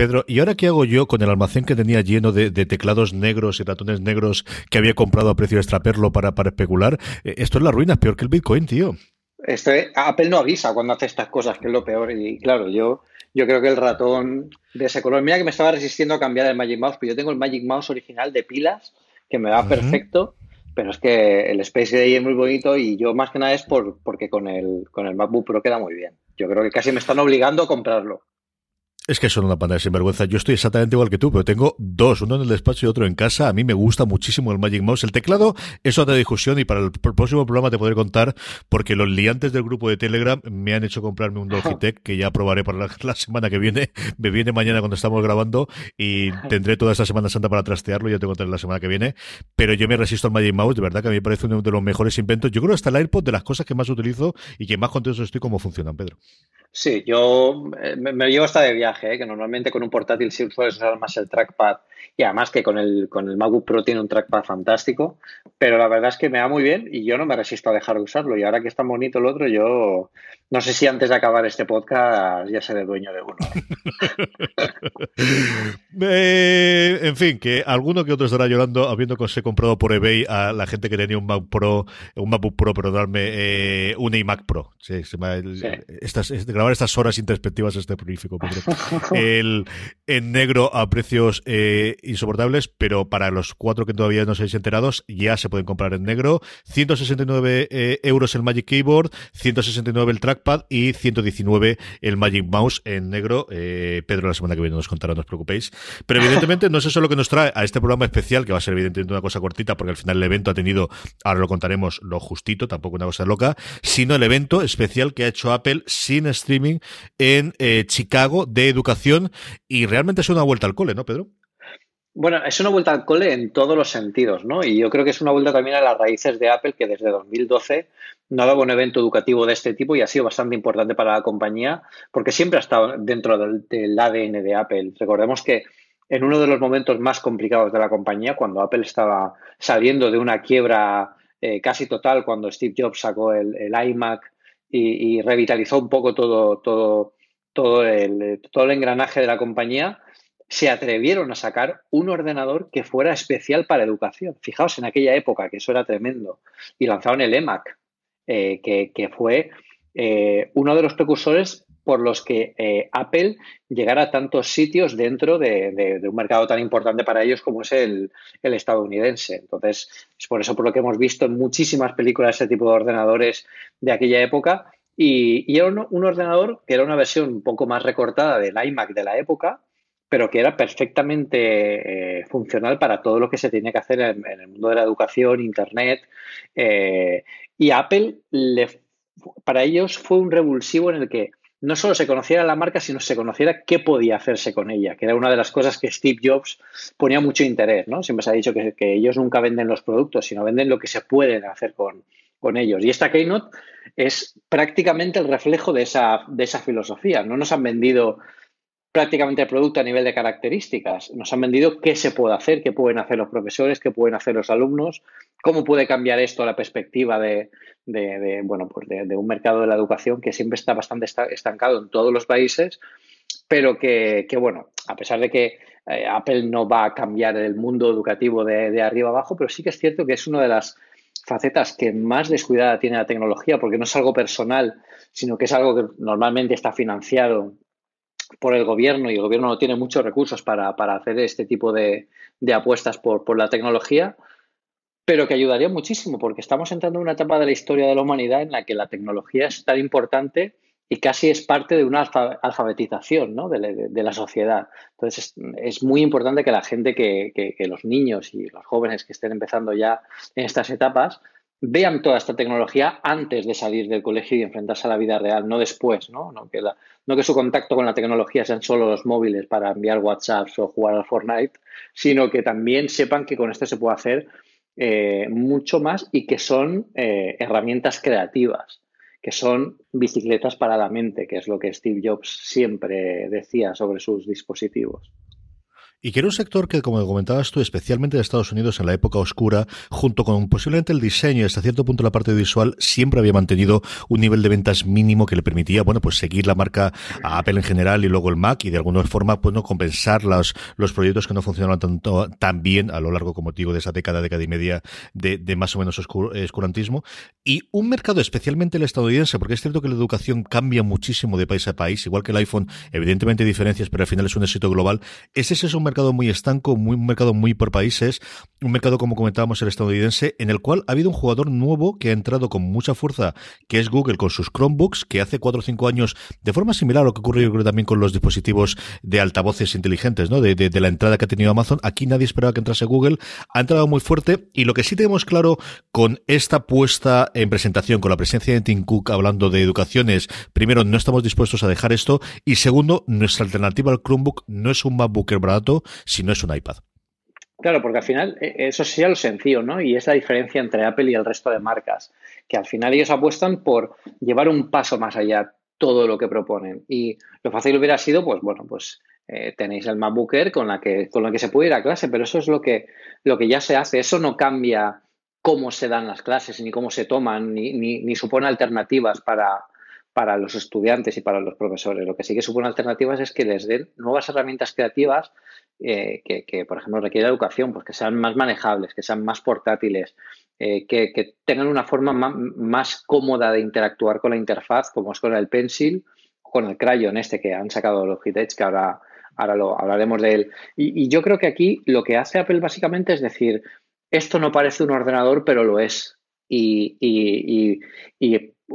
Pedro, ¿y ahora qué hago yo con el almacén que tenía lleno de, teclados negros y ratones negros que había comprado a precio extraperlo para, para especular? Eh, esto es la ruina, es peor que el Bitcoin, tío. Este, Apple no avisa cuando hace estas cosas, que es lo peor. Y claro, yo, yo creo que el ratón de ese color. Mira que me estaba resistiendo a cambiar el Magic Mouse, pero yo tengo el Magic Mouse original de pilas, que me va perfecto. Pero es que el Space Gray es muy bonito y yo más que nada es por, porque con el, con el MacBook Pro queda muy bien. Yo creo que casi me están obligando a comprarlo. Es que son una pantalla de sinvergüenza. Yo estoy exactamente igual que tú, pero tengo dos, uno en el despacho y otro en casa. A mí me gusta muchísimo el Magic Mouse. El teclado es otra discusión y para el próximo programa te podré contar porque los liantes del grupo de Telegram me han hecho comprarme un Logitech que ya probaré para la, semana que viene. Me viene mañana cuando estamos grabando y tendré toda esta Semana Santa para trastearlo. Ya te contaré la semana que viene. Pero yo me resisto al Magic Mouse. De verdad que a mí me parece uno de los mejores inventos. Yo creo hasta el AirPod de las cosas que más utilizo y que más contento estoy cómo funcionan, Pedro. Sí, yo eh, me, llevo hasta de viaje, ¿eh? que normalmente con un portátil sí sueles usar más el trackpad y además que con el, con el MacBook Pro tiene un trackpad fantástico, pero la verdad es que me va muy bien y yo no me resisto a dejar de usarlo y ahora que es tan bonito el otro, yo no sé si antes de acabar este podcast ya seré dueño de uno. Eh, en fin, que alguno que otro estará llorando habiendo se comprado por eBay a la gente que tenía un Mac Pro, un MacBook Pro, pero darme un iMac Pro. Sí, Estas, grabar estas horas introspectivas es terrorífico. el, en negro a precios eh, insoportables, pero para los cuatro que todavía no seáis enterados, ya se pueden comprar en negro. 169 eh, euros el Magic Keyboard, 169 el Trackpad y 119 el Magic Mouse en negro. Eh, Pedro la semana que viene nos contará, no os preocupéis. Pero evidentemente no es eso lo que nos trae a este programa especial, que va a ser evidentemente una cosa cortita, porque al final el evento ha tenido, ahora lo contaremos, lo justito, tampoco una cosa loca, sino el evento especial que ha hecho Apple sin streaming en Chicago de educación y realmente es una vuelta al cole, ¿no, Pedro? Bueno, es una vuelta al cole en todos los sentidos, ¿no? Y yo creo que es una vuelta también a las raíces de Apple, que desde 2012 no ha dado un evento educativo de este tipo y ha sido bastante importante para la compañía, porque siempre ha estado dentro del, ADN de Apple. Recordemos que en uno de los momentos más complicados de la compañía, cuando Apple estaba saliendo de una quiebra eh, casi total, cuando Steve Jobs sacó el, iMac y, y, revitalizó un poco todo, todo, todo, el, todo el engranaje de la compañía, se atrevieron a sacar un ordenador que fuera especial para educación. Fijaos en aquella época, que eso era tremendo. Y lanzaron el EMAC, eh, que, fue eh, uno de los precursores por los que eh, Apple llegara a tantos sitios dentro de, un mercado tan importante para ellos como es el, estadounidense. Entonces, es por eso por lo que hemos visto en muchísimas películas ese tipo de ordenadores de aquella época. Y, era un, ordenador que era una versión un poco más recortada del iMac de la época, pero que era perfectamente eh, funcional para todo lo que se tenía que hacer en, el mundo de la educación, Internet. Eh, y Apple, le, para ellos, fue un revulsivo en el que no solo se conociera la marca, sino se conociera qué podía hacerse con ella, que era una de las cosas que Steve Jobs ponía mucho interés. ¿no? Siempre se ha dicho que, ellos nunca venden los productos, sino venden lo que se puede hacer con, con ellos. Y esta Keynote es prácticamente el reflejo de esa, de esa filosofía. No nos han vendido prácticamente el producto a nivel de características. Nos han vendido qué se puede hacer, qué pueden hacer los profesores, qué pueden hacer los alumnos, cómo puede cambiar esto la perspectiva de, bueno, pues de, un mercado de la educación que siempre está bastante estancado en todos los países, pero que, bueno, a pesar de que eh, Apple no va a cambiar el mundo educativo de, arriba abajo, pero sí que es cierto que es una de las facetas que más descuidada tiene la tecnología, porque no es algo personal, sino que es algo que normalmente está financiado por el gobierno y el gobierno no tiene muchos recursos para, para hacer este tipo de, de apuestas por, por, la tecnología, pero que ayudaría muchísimo porque estamos entrando en una etapa de la historia de la humanidad en la que la tecnología es tan importante y casi es parte de una alfabetización ¿no? de, de, la sociedad. Entonces, es, es, muy importante que la gente, que, que los niños y los jóvenes que estén empezando ya en estas etapas, vean toda esta tecnología antes de salir del colegio y enfrentarse a la vida real, no después, ¿no? No que, no que su contacto con la tecnología sean solo los móviles para enviar WhatsApps o jugar al Fortnite, sino que también sepan que con esto se puede hacer eh, mucho más y que son eh, herramientas creativas, que son bicicletas para la mente, que es lo que Steve Jobs siempre decía sobre sus dispositivos. Y que era un sector que, como comentabas tú, especialmente de Estados Unidos en la época oscura, junto con posiblemente el diseño y hasta cierto punto la parte visual, siempre había mantenido un nivel de ventas mínimo que le permitía, bueno, pues seguir la marca a Apple en general y luego el Mac y de alguna forma, pues no compensar los, los proyectos que no funcionaban tanto, tan bien a lo largo, como digo, de esa década, década y media de, más o menos oscur, oscurantismo. Y un mercado especialmente el estadounidense, porque es cierto que la educación cambia muchísimo de país a país, igual que el iPhone, evidentemente hay diferencias, pero al final es un éxito global. Ese es un muy estanco, muy, un mercado muy por países, un mercado como comentábamos el estadounidense, en el cual ha habido un jugador nuevo que ha entrado con mucha fuerza, que es Google con sus Chromebooks, que hace cuatro o cinco años, de forma similar a lo que ocurrió creo también con los dispositivos de altavoces inteligentes, ¿no? De, de, la entrada que ha tenido Amazon, aquí nadie esperaba que entrase Google, ha entrado muy fuerte y lo que sí tenemos claro con esta puesta en presentación, con la presencia de Tim Cook hablando de educación es, primero, no estamos dispuestos a dejar esto y segundo, nuestra alternativa al Chromebook no es un MacBooker barato, si no es un iPad. Claro, porque al final e, eso sería lo sencillo, ¿no? Y es la diferencia entre Apple y el resto de marcas, que al final ellos apuestan por llevar un paso más allá todo lo que proponen. Y lo fácil hubiera sido, pues bueno, pues eh, tenéis el MacBooker con la que con la que se puede ir a clase, pero eso es lo que lo que ya se hace. Eso no cambia cómo se dan las clases, ni cómo se toman, ni, ni, ni supone alternativas para, para los estudiantes y para los profesores. Lo que sí que supone alternativas es que les den nuevas herramientas creativas eh, que, por ejemplo, requiere educación, pues que sean más manejables, que sean más portátiles, eh, que, tengan una forma más, cómoda de interactuar con la interfaz, como es con el Pencil o con el Crayon este que han sacado Logitech, que ahora, ahora lo hablaremos de él. Y, yo creo que aquí lo que hace Apple básicamente es decir, esto no parece un ordenador, pero lo es. Y,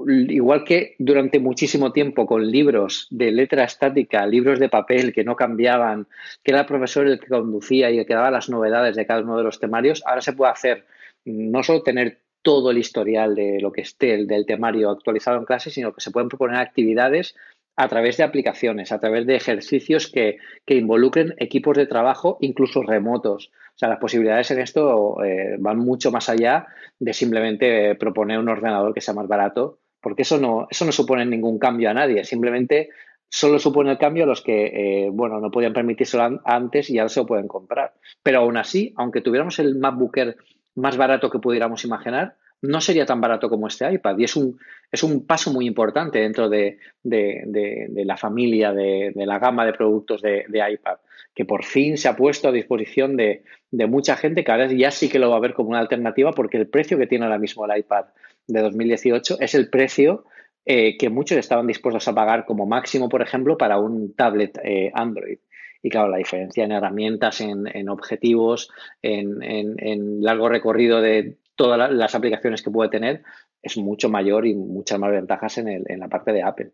igual que durante muchísimo tiempo con libros de letra estática, libros de papel que no cambiaban, que era el profesor el que conducía y el que daba las novedades de cada uno de los temarios, ahora se puede hacer no solo tener todo el historial de lo que esté del temario actualizado en clase, sino que se pueden proponer actividades a través de aplicaciones, a través de ejercicios que, que involucren equipos de trabajo, incluso remotos. O sea, las posibilidades en esto eh, van mucho más allá de simplemente proponer un ordenador que sea más barato porque eso no, eso no supone ningún cambio a nadie, simplemente solo supone el cambio a los que, eh, bueno, no podían permitírselo antes y ahora se lo pueden comprar. Pero aún así, aunque tuviéramos el MacBooker más barato que pudiéramos imaginar, no sería tan barato como este iPad. Y es un, es un paso muy importante dentro de, de, la familia, de, la gama de productos de, iPad, que por fin se ha puesto a disposición de, mucha gente que ahora ya sí que lo va a ver como una alternativa porque el precio que tiene ahora mismo el iPad de 2018 es el precio eh, que muchos estaban dispuestos a pagar como máximo, por ejemplo, para un tablet eh, Android. Y claro, la diferencia en herramientas, en, objetivos, en, en, largo recorrido de todas las aplicaciones que puede tener es mucho mayor y muchas más ventajas en, el, en la parte de Apple.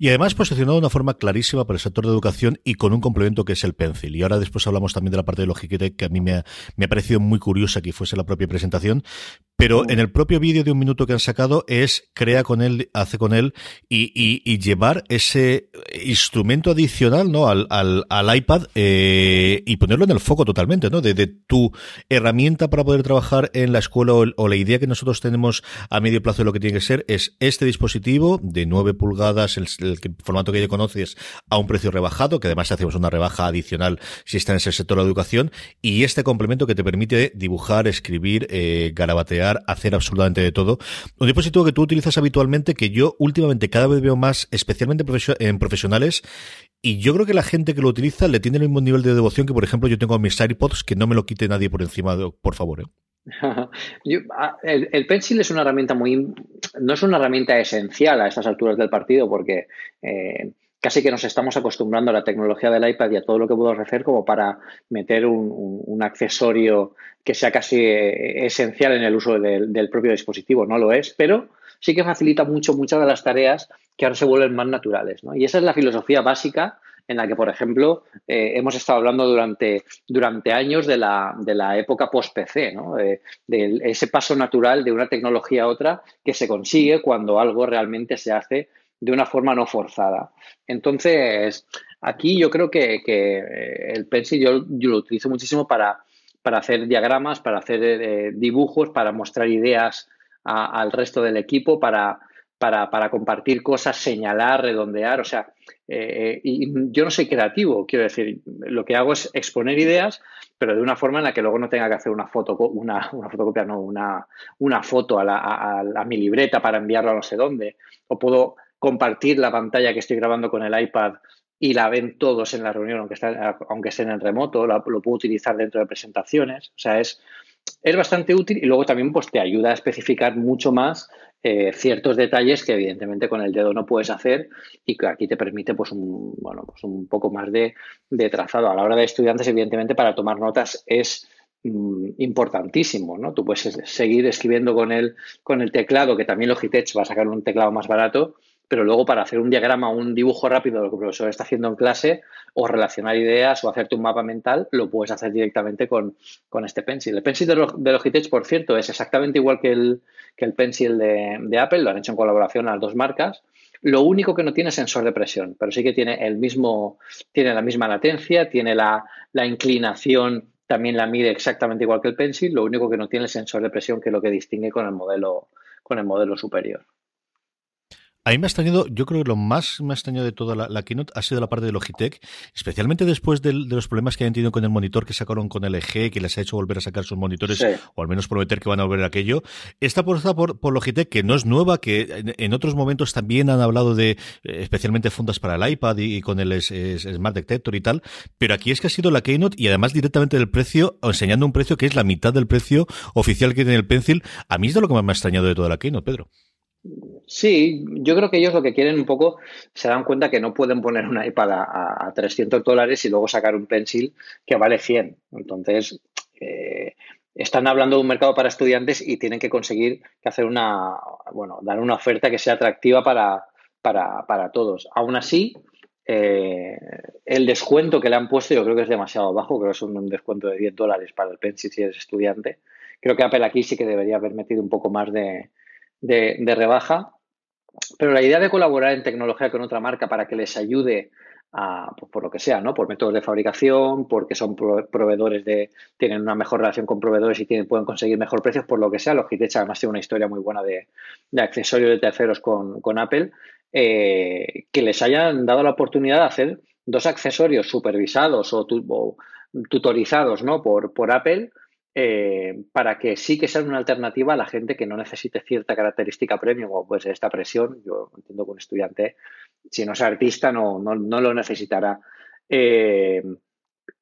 Y además posicionado de una forma clarísima para el sector de educación y con un complemento que es el Pencil. Y ahora después hablamos también de la parte de Logitech que a mí me me ha parecido muy curiosa que fuese la propia presentación, pero en el propio vídeo de un minuto que han sacado es crea con él, hace con él y, y, y llevar ese instrumento adicional ¿no? al, al, al iPad eh, y ponerlo en el foco totalmente, ¿no? De, de, tu herramienta para poder trabajar en la escuela o, o, la idea que nosotros tenemos a medio plazo de lo que tiene que ser es este dispositivo de 9 pulgadas, el, el formato que ya conoces, a un precio rebajado, que además hacemos una rebaja adicional si está en ese sector de la educación, y este complemento que te permite dibujar, escribir, eh, garabatear, hacer absolutamente de todo. Un dispositivo que tú utilizas habitualmente, que yo últimamente cada vez veo más, especialmente en profesionales, y yo creo que la gente que lo utiliza le tiene el mismo nivel de devoción que, por ejemplo, yo tengo a mis AirPods, que no me lo quite nadie por encima, por favor. ¿eh? El, el, Pencil es una herramienta muy. No es una herramienta esencial a estas alturas del partido, porque eh, casi que nos estamos acostumbrando a la tecnología del iPad y a todo lo que puedo ofrecer como para meter un, accesorio que sea casi eh, esencial en el uso del, propio dispositivo. No lo es, pero sí que facilita mucho muchas de las tareas que ahora se vuelven más naturales. Y esa es la filosofía básica en la que, por ejemplo, eh, hemos estado hablando durante, durante años de la, de la época post-PC, ¿no? de, ese paso natural de una tecnología a otra que se consigue cuando algo realmente se hace de una forma no forzada. Entonces, aquí yo creo que, eh, el Pencil yo, lo utilizo muchísimo para, para hacer diagramas, para hacer eh, dibujos, para mostrar ideas al resto del equipo, para, para, para, compartir cosas, señalar, redondear. O sea, eh, y yo no soy creativo, quiero decir, lo que hago es exponer ideas, pero de una forma en la que luego no tenga que hacer una foto, una, una fotocopia, no, una, una foto a, la, a mi libreta para enviarlo a no sé dónde. O puedo compartir la pantalla que estoy grabando con el iPad y la ven todos en la reunión, aunque, aunque estén en remoto, lo, puedo utilizar dentro de presentaciones. O sea, es, es bastante útil y luego también pues, te ayuda a especificar mucho más eh, ciertos detalles que evidentemente con el dedo no puedes hacer y que aquí te permite pues un, bueno, pues un poco más de, trazado. A la hora de estudiantes, evidentemente, para tomar notas es mm, importantísimo, ¿no? Tú puedes seguir escribiendo con el, con el teclado, que también Logitech va a sacar un teclado más barato, pero luego para hacer un diagrama o un dibujo rápido de lo que el profesor está haciendo en clase o relacionar ideas o hacerte un mapa mental, lo puedes hacer directamente con, este pencil. El pencil de, Logitech, por cierto, es exactamente igual que el, que el pencil de, Apple, lo han hecho en colaboración las dos marcas. Lo único que no tiene es sensor de presión, pero sí que tiene el mismo, tiene la misma latencia, tiene la, la inclinación, también la mide exactamente igual que el pencil, lo único que no tiene es sensor de presión, que es lo que distingue con el modelo, con el modelo superior. A mí me ha extrañado, yo creo que lo más me ha extrañado de toda la, keynote ha sido la parte de Logitech, especialmente después de, los problemas que han tenido con el monitor que sacaron con LG, que les ha hecho volver a sacar sus monitores, o al menos prometer que van a volver a aquello. Esta apuesta por, por Logitech, que no es nueva, que en, otros momentos también han hablado de, eh, especialmente fundas para el iPad y, con el Smart Detector y tal, pero aquí es que ha sido la keynote y además directamente del precio, enseñando un precio que es la mitad del precio oficial que tiene el Pencil. A mí es de lo que más me ha extrañado de toda la keynote, Pedro. Sí, yo creo que ellos lo que quieren un poco, se dan cuenta que no pueden poner una iPad a, 300 dólares y luego sacar un pencil que vale 100. Entonces, eh, están hablando de un mercado para estudiantes y tienen que conseguir que hacer una, bueno, dar una oferta que sea atractiva para, para, todos. Aún así, eh, el descuento que le han puesto yo creo que es demasiado bajo, creo que es un descuento de 10 dólares para el pencil si eres estudiante. Creo que Apple aquí sí que debería haber metido un poco más de, de, rebaja. Pero la idea de colaborar en tecnología con otra marca para que les ayude a, pues, por lo que sea, ¿no? Por métodos de fabricación, porque son proveedores de, tienen una mejor relación con proveedores y pueden conseguir mejor precios, por lo que sea. Logitech además tiene una historia muy buena de, de accesorios de terceros con, con Apple, eh, que les hayan dado la oportunidad de hacer dos accesorios supervisados o, o tutorizados, ¿no? Por, por Apple eh, para que sí que sea una alternativa a la gente que no necesite cierta característica premium o pues esta presión. Yo entiendo que un estudiante, si no es artista, no, no, lo necesitará. Eh,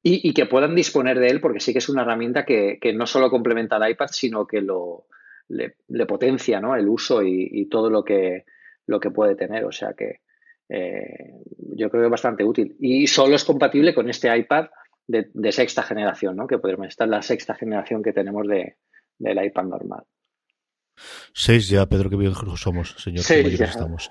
y, que puedan disponer de él porque sí que es una herramienta que, no solo complementa al iPad, sino que lo, le, potencia ¿no? el uso y, todo lo que, lo que puede tener. O sea que eh, yo creo que es bastante útil. Y solo es compatible con este iPad de, sexta generación, ¿no? que podemos estar la sexta generación que tenemos de, del iPad normal. Seis ya, Pedro, que viejos somos, señor. Seis estamos.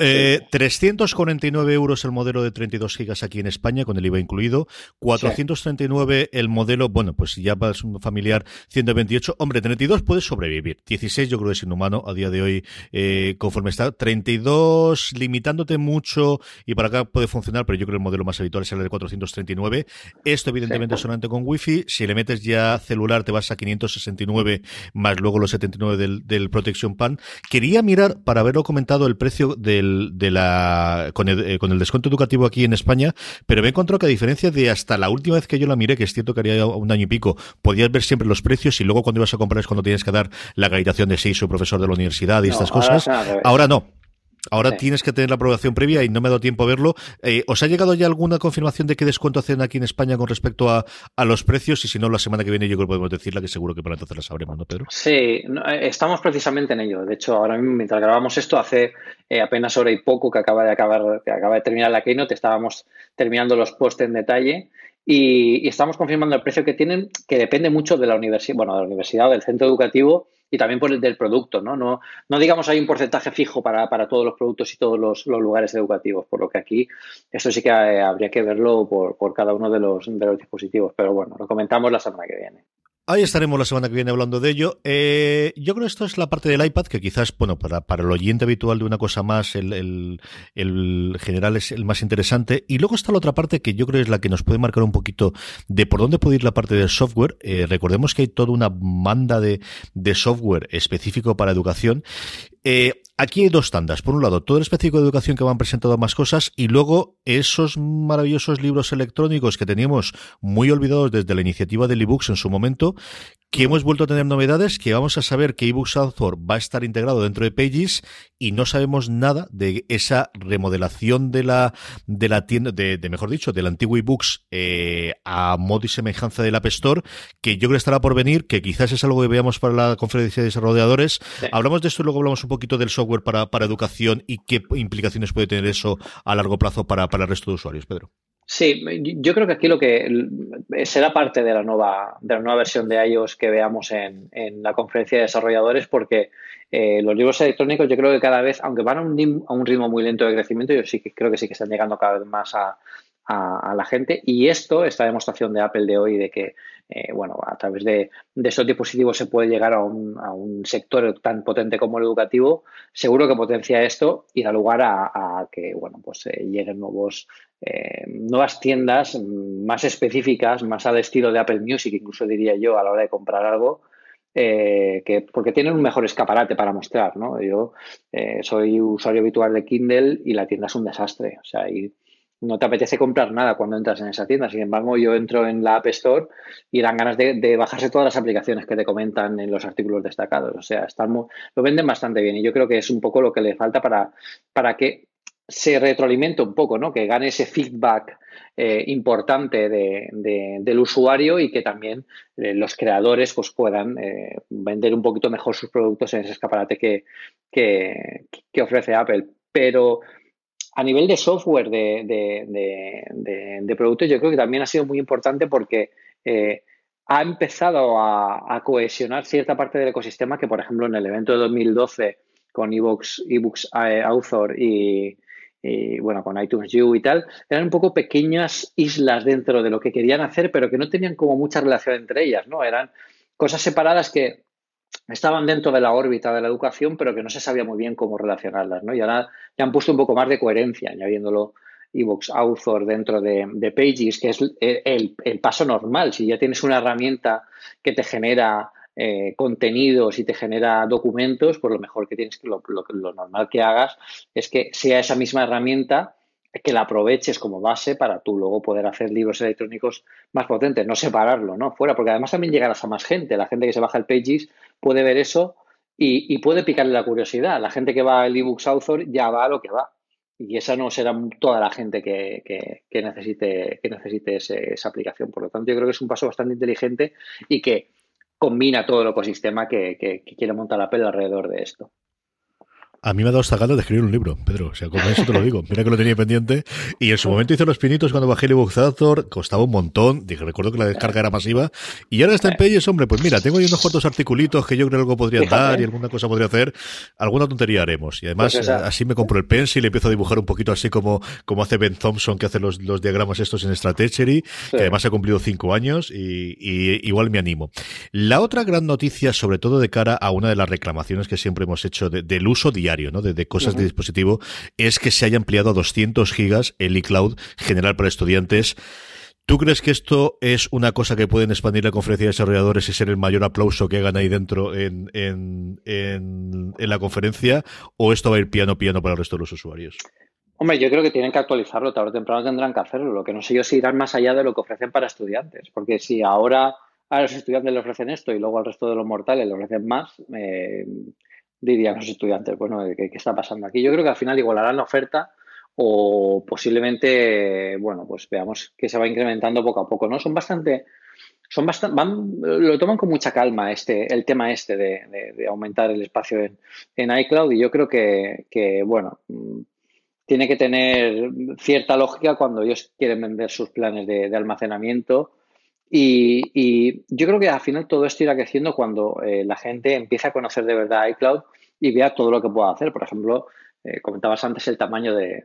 eh, 349 euros el modelo de 32 gigas aquí en España, con el IVA incluido. 439 el modelo, bueno, pues ya es un familiar 128. Hombre, 32 puede sobrevivir. 16 yo creo que es inhumano a día de hoy, eh, conforme está. 32 limitándote mucho y para acá puede funcionar, pero yo creo que el modelo más habitual es el de 439. Esto evidentemente solamente con Wi-Fi. Si le metes ya celular te vas a 569 más luego los 79 del del, Protection Pan. Quería mirar, para haberlo comentado, el precio del, de la, con el, eh, con el descuento educativo aquí en España, pero me he encontrado que a diferencia de hasta la última vez que yo la miré, que es cierto que haría un año y pico, podías ver siempre los precios y luego cuando ibas a comprar es cuando tienes que dar la acreditación de seis o profesor de la universidad y estas cosas. Ahora no. Ahora tienes que tener la aprobación previa y no me ha dado tiempo a verlo. Eh, ¿Os ha llegado ya alguna confirmación de qué descuento hacen aquí en España con respecto a, los precios? Y si no, la semana que viene yo creo que podemos decirla, que seguro que para entonces la sabremos, ¿no, Pedro? Sí, eh, estamos precisamente en ello. De hecho, ahora mismo, mientras grabamos esto, hace eh, apenas hora y poco que acaba de acabar, que acaba de terminar la Keynote, estábamos terminando los posts en detalle y, estamos confirmando el precio que tienen, que depende mucho de la universidad, bueno, de la universidad, del centro educativo y también por el del producto, ¿no? No, no digamos hay un porcentaje fijo para, todos los productos y todos los, lugares educativos, por lo que aquí eso sí que eh, habría que verlo por, por cada uno de los, de los dispositivos, pero bueno, lo comentamos la semana que viene. Ahí estaremos la semana que viene hablando de ello. Eh, yo creo que esto es la parte del iPad, que quizás, bueno, para, el oyente habitual de una cosa más, el, el, general es el más interesante. Y luego está la otra parte que yo creo es la que nos puede marcar un poquito de por dónde puede ir la parte del software. Eh, recordemos que hay toda una banda de, de software específico para educación. Eh, aquí hay dos tandas. Por un lado, todo el específico de educación que van presentando más cosas y luego esos maravillosos libros electrónicos que teníamos muy olvidados desde la iniciativa del ebooks en su momento, que hemos vuelto a tener novedades, que vamos a saber que eBooks Author va a estar integrado dentro de Pages y no sabemos nada de esa remodelación de la de la tienda, de, mejor dicho, del antiguo eBooks eh, a modo y semejanza del App Store, que yo creo que estará por venir, que quizás es algo que veamos para la conferencia de desarrolladores. Hablamos de esto y luego hablamos un poquito del software para, para educación y qué implicaciones puede tener eso a largo plazo para, para el resto de usuarios, Pedro. Sí, yo creo que aquí lo que será parte de la nueva, de la nueva versión de iOS que veamos en, en la conferencia de desarrolladores, porque eh, los libros electrónicos yo creo que cada vez, aunque van a un, a un, ritmo muy lento de crecimiento, yo sí que creo que sí que están llegando cada vez más a, a, la gente. Y esto, esta demostración de Apple de hoy, de que eh, bueno, a través de, de, estos dispositivos se puede llegar a un, sector tan potente como el educativo, seguro que potencia esto y da lugar a, que bueno, pues eh, lleguen nuevos, eh, nuevas tiendas más específicas, más al estilo de Apple Music, incluso diría yo, a la hora de comprar algo. que, porque tienen un mejor escaparate para mostrar, ¿no? Yo soy usuario habitual de Kindle y la tienda es un desastre. O sea, y no te apetece comprar nada cuando entras en esa tienda. Sin embargo, yo entro en la App Store y dan ganas de, bajarse todas las aplicaciones que te comentan en los artículos destacados. O sea, están lo venden bastante bien y yo creo que es un poco lo que le falta para, para que se retroalimente un poco, ¿no? Que gane ese feedback eh, importante del usuario y que también eh, los creadores pues, puedan eh, vender un poquito mejor sus productos en ese escaparate que, que ofrece Apple. Pero a nivel de software de, productos, yo creo que también ha sido muy importante porque eh, ha empezado a, cohesionar cierta parte del ecosistema que, por ejemplo, en el evento de 2012 con ebooks, ebooks eh, Author y, bueno, con iTunes U y tal, eran un poco pequeñas islas dentro de lo que querían hacer, pero que no tenían como mucha relación entre ellas, ¿no? Eran cosas separadas que estaban dentro de la órbita de la educación, pero que no se sabía muy bien cómo relacionarlas, ¿no? Y ahora ya han puesto un poco más de coherencia, añadiéndolo eBooks Author dentro de, Pages, que es el, paso normal. Si ya tienes una herramienta que te genera eh, contenidos y te genera documentos, pues lo mejor que tienes, lo, lo normal que hagas es que sea esa misma herramienta que la aproveches como base para tú luego poder hacer libros electrónicos más potentes, no separarlo, ¿no? Fuera, porque además también llegarás a más gente. La gente que se baja el Pages puede ver eso y, puede picarle la curiosidad. La gente que va al eBooks Author ya va a lo que va. Y esa no será toda la gente que, necesite, que necesite esa aplicación. Por lo tanto, yo creo que es un paso bastante inteligente y que combina todo el ecosistema que, que quiere montar Apple alrededor de esto. A mí me ha dado esta gana de escribir un libro, Pedro. O sea, como eso te lo digo. Mira que lo tenía pendiente. Y en su momento hice los pinitos cuando bajé el ebook costaba un montón. Dije, recuerdo que la descarga era masiva. Y ahora está en Pages, hombre, pues mira, tengo ahí unos cuantos articulitos que yo creo que algo podría dar y alguna cosa podría hacer. Alguna tontería haremos. Y además, pues así me compro el pencil y empiezo a dibujar un poquito así como, como hace Ben Thompson, que hace los, los diagramas estos en Stratechery, que además ha cumplido cinco años y, igual me animo. La otra gran noticia, sobre todo de cara a una de las reclamaciones que siempre hemos hecho del uso diario ¿no? de, cosas de dispositivo, es que se haya ampliado a 200 gigas el iCloud general para estudiantes. ¿Tú crees que esto es una cosa que pueden expandir la conferencia de desarrolladores y ser el mayor aplauso que hagan ahí dentro en, en, en, la conferencia? ¿O esto va a ir piano piano para el resto de los usuarios? Hombre, yo creo que tienen que actualizarlo, tarde o temprano tendrán que hacerlo. Lo que no sé yo si irán más allá de lo que ofrecen para estudiantes, porque si ahora a los estudiantes le ofrecen esto y luego al resto de los mortales le ofrecen más, eh, dirían los estudiantes, bueno, ¿qué, ¿qué, está pasando aquí? Yo creo que al final igualarán la oferta o posiblemente, bueno, pues veamos que se va incrementando poco a poco, ¿no? Son bastante, son bastante, van, lo toman con mucha calma este, el tema este de, aumentar el espacio en, iCloud y yo creo que, que, bueno, tiene que tener cierta lógica cuando ellos quieren vender sus planes de, almacenamiento y, yo creo que al final todo esto irá creciendo cuando eh, la gente empiece a conocer de verdad iCloud y vea todo lo que pueda hacer. Por ejemplo, eh, comentabas antes el tamaño de,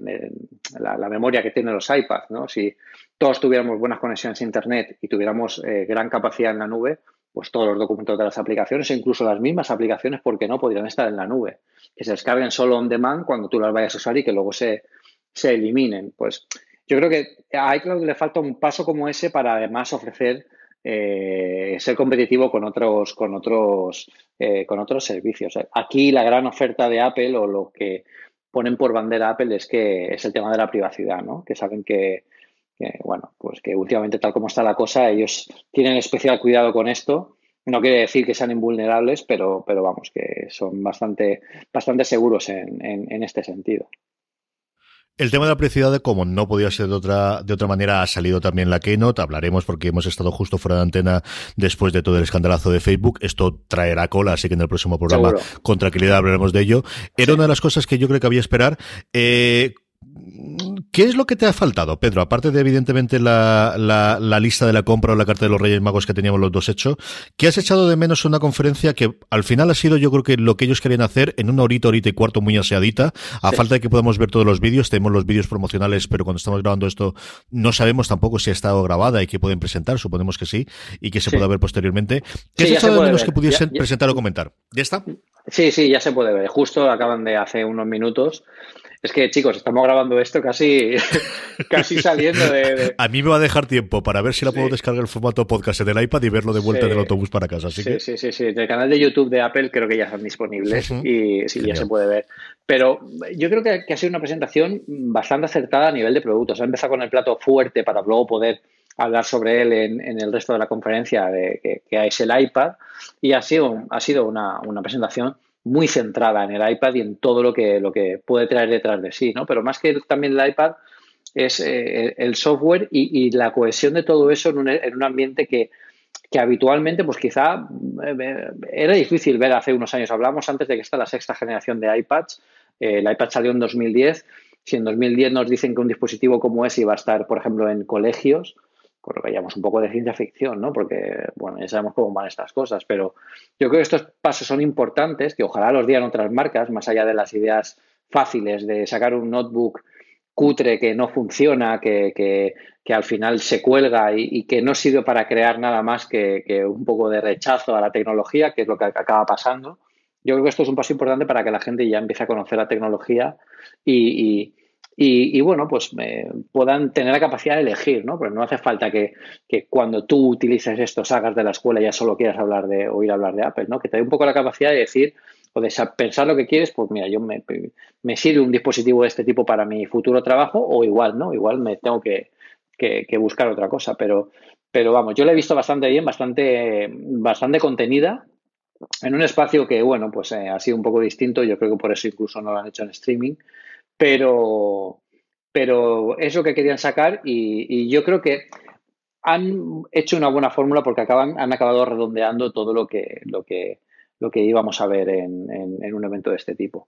la, memoria que tienen los iPads, ¿no? Si todos tuviéramos buenas conexiones a Internet y tuviéramos eh, gran capacidad en la nube, pues todos los documentos de las aplicaciones e incluso las mismas aplicaciones, ¿por qué no? Podrían estar en la nube. Que se descarguen solo on demand cuando tú las vayas a usar y que luego se, se eliminen. Pues yo creo que a iCloud le falta un paso como ese para además ofrecer eh, ser competitivo con otros, con otros, con otros servicios. Aquí la gran oferta de Apple o lo que ponen por bandera Apple es que es el tema de la privacidad, ¿no? Que saben que, bueno, pues que últimamente tal como está la cosa, ellos tienen especial cuidado con esto. No quiere decir que sean invulnerables, pero, pero vamos, que son bastante, bastante seguros en, en este sentido. El tema de la privacidad, como no podía ser de otra, de otra manera, ha salido también la Keynote. Hablaremos porque hemos estado justo fuera de antena después de todo el escandalazo de Facebook. Esto traerá cola, así que en el próximo programa con tranquilidad hablaremos de ello. Era una de las cosas que yo creo que había esperar. Eh, ¿Qué es lo que te ha faltado, Pedro? Aparte de, evidentemente, la, la, lista de la compra o la carta de los Reyes Magos que teníamos los dos hecho, ¿qué has echado de menos una conferencia que al final ha sido, yo creo que lo que ellos querían hacer en una horita, horita y cuarto muy aseadita, a falta de que podamos ver todos los vídeos, tenemos los vídeos promocionales, pero cuando estamos grabando esto no sabemos tampoco si ha estado grabada y que pueden presentar, suponemos que sí, y que se pueda ver posteriormente. ¿Qué has echado de menos que pudiesen presentar o comentar? ¿Ya está? Sí, sí, ya se puede ver. Justo acaban de hace unos minutos es que, chicos, estamos grabando esto casi, casi saliendo de, A mí me va a dejar tiempo para ver si la puedo descargar el formato podcast en el iPad y verlo de vuelta en el autobús para casa. sí, sí, sí, sí. el canal de YouTube de Apple creo que ya están disponibles y sí, ya se puede ver. Pero yo creo que, ha sido una presentación bastante acertada a nivel de productos. Ha empezado con el plato fuerte para luego poder hablar sobre él en, el resto de la conferencia de, que, que, es el iPad y ha sido, ha sido una, una presentación muy centrada en el iPad y en todo lo que, lo que puede traer detrás de sí, ¿no? Pero más que también el iPad es eh, el software y, la cohesión de todo eso en un, en un ambiente que, que, habitualmente, pues quizá eh, era difícil ver hace unos años. Hablamos antes de que está la sexta generación de iPads. Eh, el iPad salió en 2010. Si en 2010 nos dicen que un dispositivo como ese iba a estar, por ejemplo, en colegios, por lo que llamamos un poco de ciencia ficción, ¿no? Porque, bueno, ya sabemos cómo van estas cosas, pero yo creo que estos pasos son importantes, que ojalá los dieran otras marcas, más allá de las ideas fáciles de sacar un notebook cutre que no funciona, que, que, que al final se cuelga y, que no sirve para crear nada más que, un poco de rechazo a la tecnología, que es lo que acaba pasando. Yo creo que esto es un paso importante para que la gente ya empiece a conocer la tecnología y, bueno, pues puedan tener la capacidad de elegir, ¿no? Porque no hace falta que, cuando tú utilices esto, salgas de la escuela ya solo quieras hablar de, oír hablar de Apple, ¿no? Que te dé un poco la capacidad de decir o de pensar lo que quieres, pues mira, yo me, me sirve un dispositivo de este tipo para mi futuro trabajo o igual, ¿no? Igual me tengo que, buscar otra cosa, pero, pero vamos, yo la he visto bastante bien, bastante, bastante contenida en un espacio que, bueno, pues eh, ha sido un poco distinto, yo creo que por eso incluso no lo han hecho en streaming, pero, pero es lo que querían sacar y, yo creo que han hecho una buena fórmula porque acaban, han acabado redondeando todo lo que, lo que, lo que íbamos a ver en un evento de este tipo.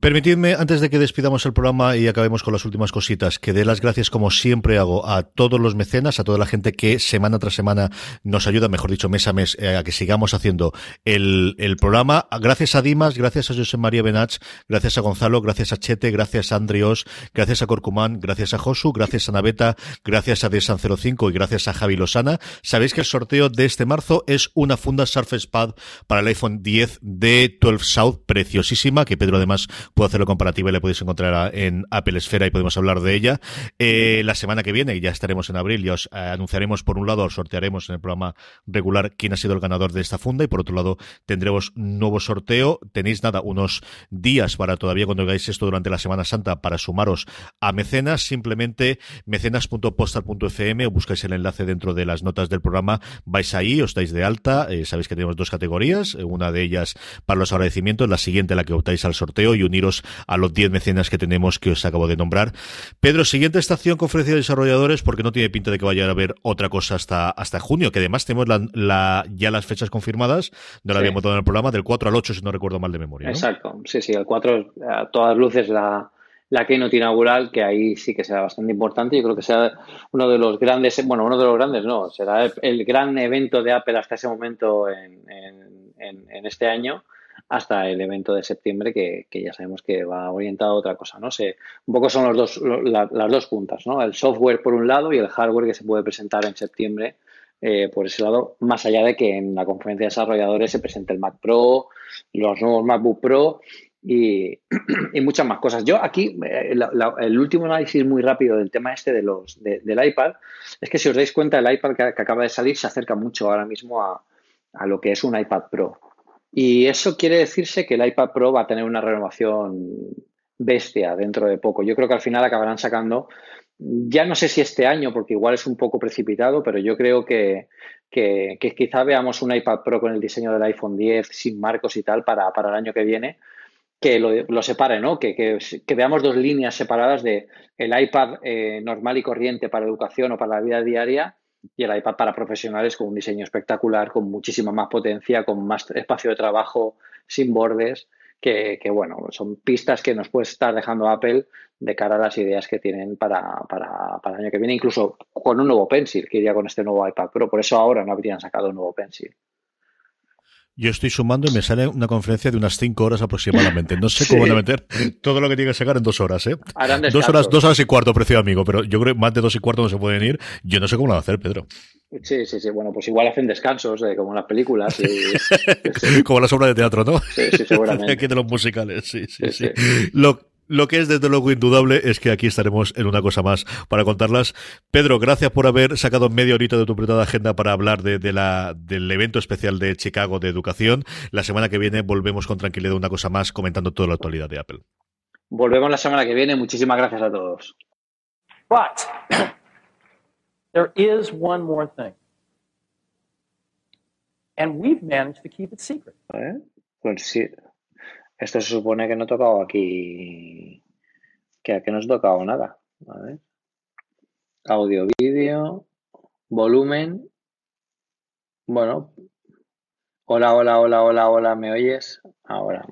Permitidme, antes de que despidamos el programa y acabemos con las últimas cositas, que dé las gracias, como siempre hago, a todos los mecenas, a toda la gente que semana tras semana nos ayuda, mejor dicho, mes a mes, eh, a que sigamos haciendo el, el, programa. Gracias a Dimas, gracias a José María Benach, gracias a Gonzalo, gracias a Chete, gracias a Andrios, gracias a Corcumán, gracias a Josu, gracias a Naveta, gracias a Desan05 y gracias a Javi Losana. Sabéis que el sorteo de este marzo es una funda Surface Pad para el iPhone 10 de 12 South, preciosísima, que Pedro además puedo hacerlo comparativa y le podéis encontrar en Apple Esfera y podemos hablar de ella. Eh, la semana que viene, ya estaremos en abril, ya os eh, anunciaremos por un lado, os sortearemos en el programa regular quién ha sido el ganador de esta funda y por otro lado tendremos nuevo sorteo. Tenéis nada, unos días para todavía cuando hagáis esto durante la Semana Santa para sumaros a mecenas, simplemente mecenas.postal.fm o buscáis el enlace dentro de las notas del programa, vais ahí, os dais de alta, eh, sabéis que tenemos dos categorías, una de ellas para los agradecimientos, la siguiente la que optáis al sorteo y uniros a los 10 mecenas que tenemos que os acabo de nombrar. Pedro, siguiente estación, conferencia de desarrolladores, porque no tiene pinta de que vaya a haber otra cosa hasta, hasta junio, que además tenemos la, ya las fechas confirmadas, no la habíamos dado en el programa, del 4 al 8, si no recuerdo mal de memoria. Exacto, sí, sí, el 4 a todas luces la, la keynote inaugural, que ahí sí que será bastante importante. Yo creo que será uno de los grandes, bueno, uno de los grandes no, será el, gran evento de Apple hasta ese momento en, en, este año, hasta el evento de septiembre, que, ya sabemos que va orientado a otra cosa, ¿no? sé un poco son los dos, las dos puntas, ¿no? El software por un lado y el hardware que se puede presentar en septiembre. Eh, por ese lado, más allá de que en la conferencia de desarrolladores se presente el Mac Pro, los nuevos MacBook Pro y, muchas más cosas. Yo aquí, eh, el último análisis muy rápido del tema este de los, del iPad, es que si os dais cuenta, el iPad que, acaba de salir se acerca mucho ahora mismo a, lo que es un iPad Pro. Y eso quiere decirse que el iPad Pro va a tener una renovación bestia dentro de poco. Yo creo que al final acabarán sacando, ya no sé si este año, porque igual es un poco precipitado, pero yo creo que, que, quizá veamos un iPad Pro con el diseño del iPhone 10 sin marcos y tal para, para el año que viene que lo, separe, ¿no? Que, que, veamos dos líneas separadas de el iPad eh, normal y corriente para educación o para la vida diaria y el iPad para profesionales con un diseño espectacular, con muchísima más potencia, con más espacio de trabajo, sin bordes, que, bueno, son pistas que nos puede estar dejando Apple de cara a las ideas que tienen para, para, para el año que viene, incluso con un nuevo Pencil, que iría con este nuevo iPad Pro. Por eso ahora no habrían sacado un nuevo Pencil. Yo estoy sumando y me sale una conferencia de unas cinco horas aproximadamente. No sé cómo van a meter todo lo que tiene que sacar en dos horas, ¿eh? Dos horas, dos horas y cuarto, precio amigo, pero yo creo que más de dos y cuarto no se pueden ir. Yo no sé cómo lo van a hacer, Pedro. Sí, sí, sí. Bueno, pues igual hacen descansos, eh, como en las películas. como las obras de teatro, ¿no? Sí, sí, seguramente. Aquí de los musicales, sí, sí, sí. Lo, lo que es desde luego indudable es que aquí estaremos en una cosa más para contarlas. Pedro, gracias por haber sacado media horita de tu apretada agenda para hablar de, la, del evento especial de Chicago de educación. La semana que viene volvemos con tranquilidad una cosa más comentando toda la actualidad de Apple. Volvemos la semana que viene. Muchísimas gracias a todos. But there is one more thing. And we've managed to keep it secret. ¿Eh? Pues sí. Esto se supone que no he tocado aquí, que aquí no he tocado nada. Audio, vídeo, volumen. Bueno. Hola, hola, hola, hola, hola, ¿me oyes? Ahora.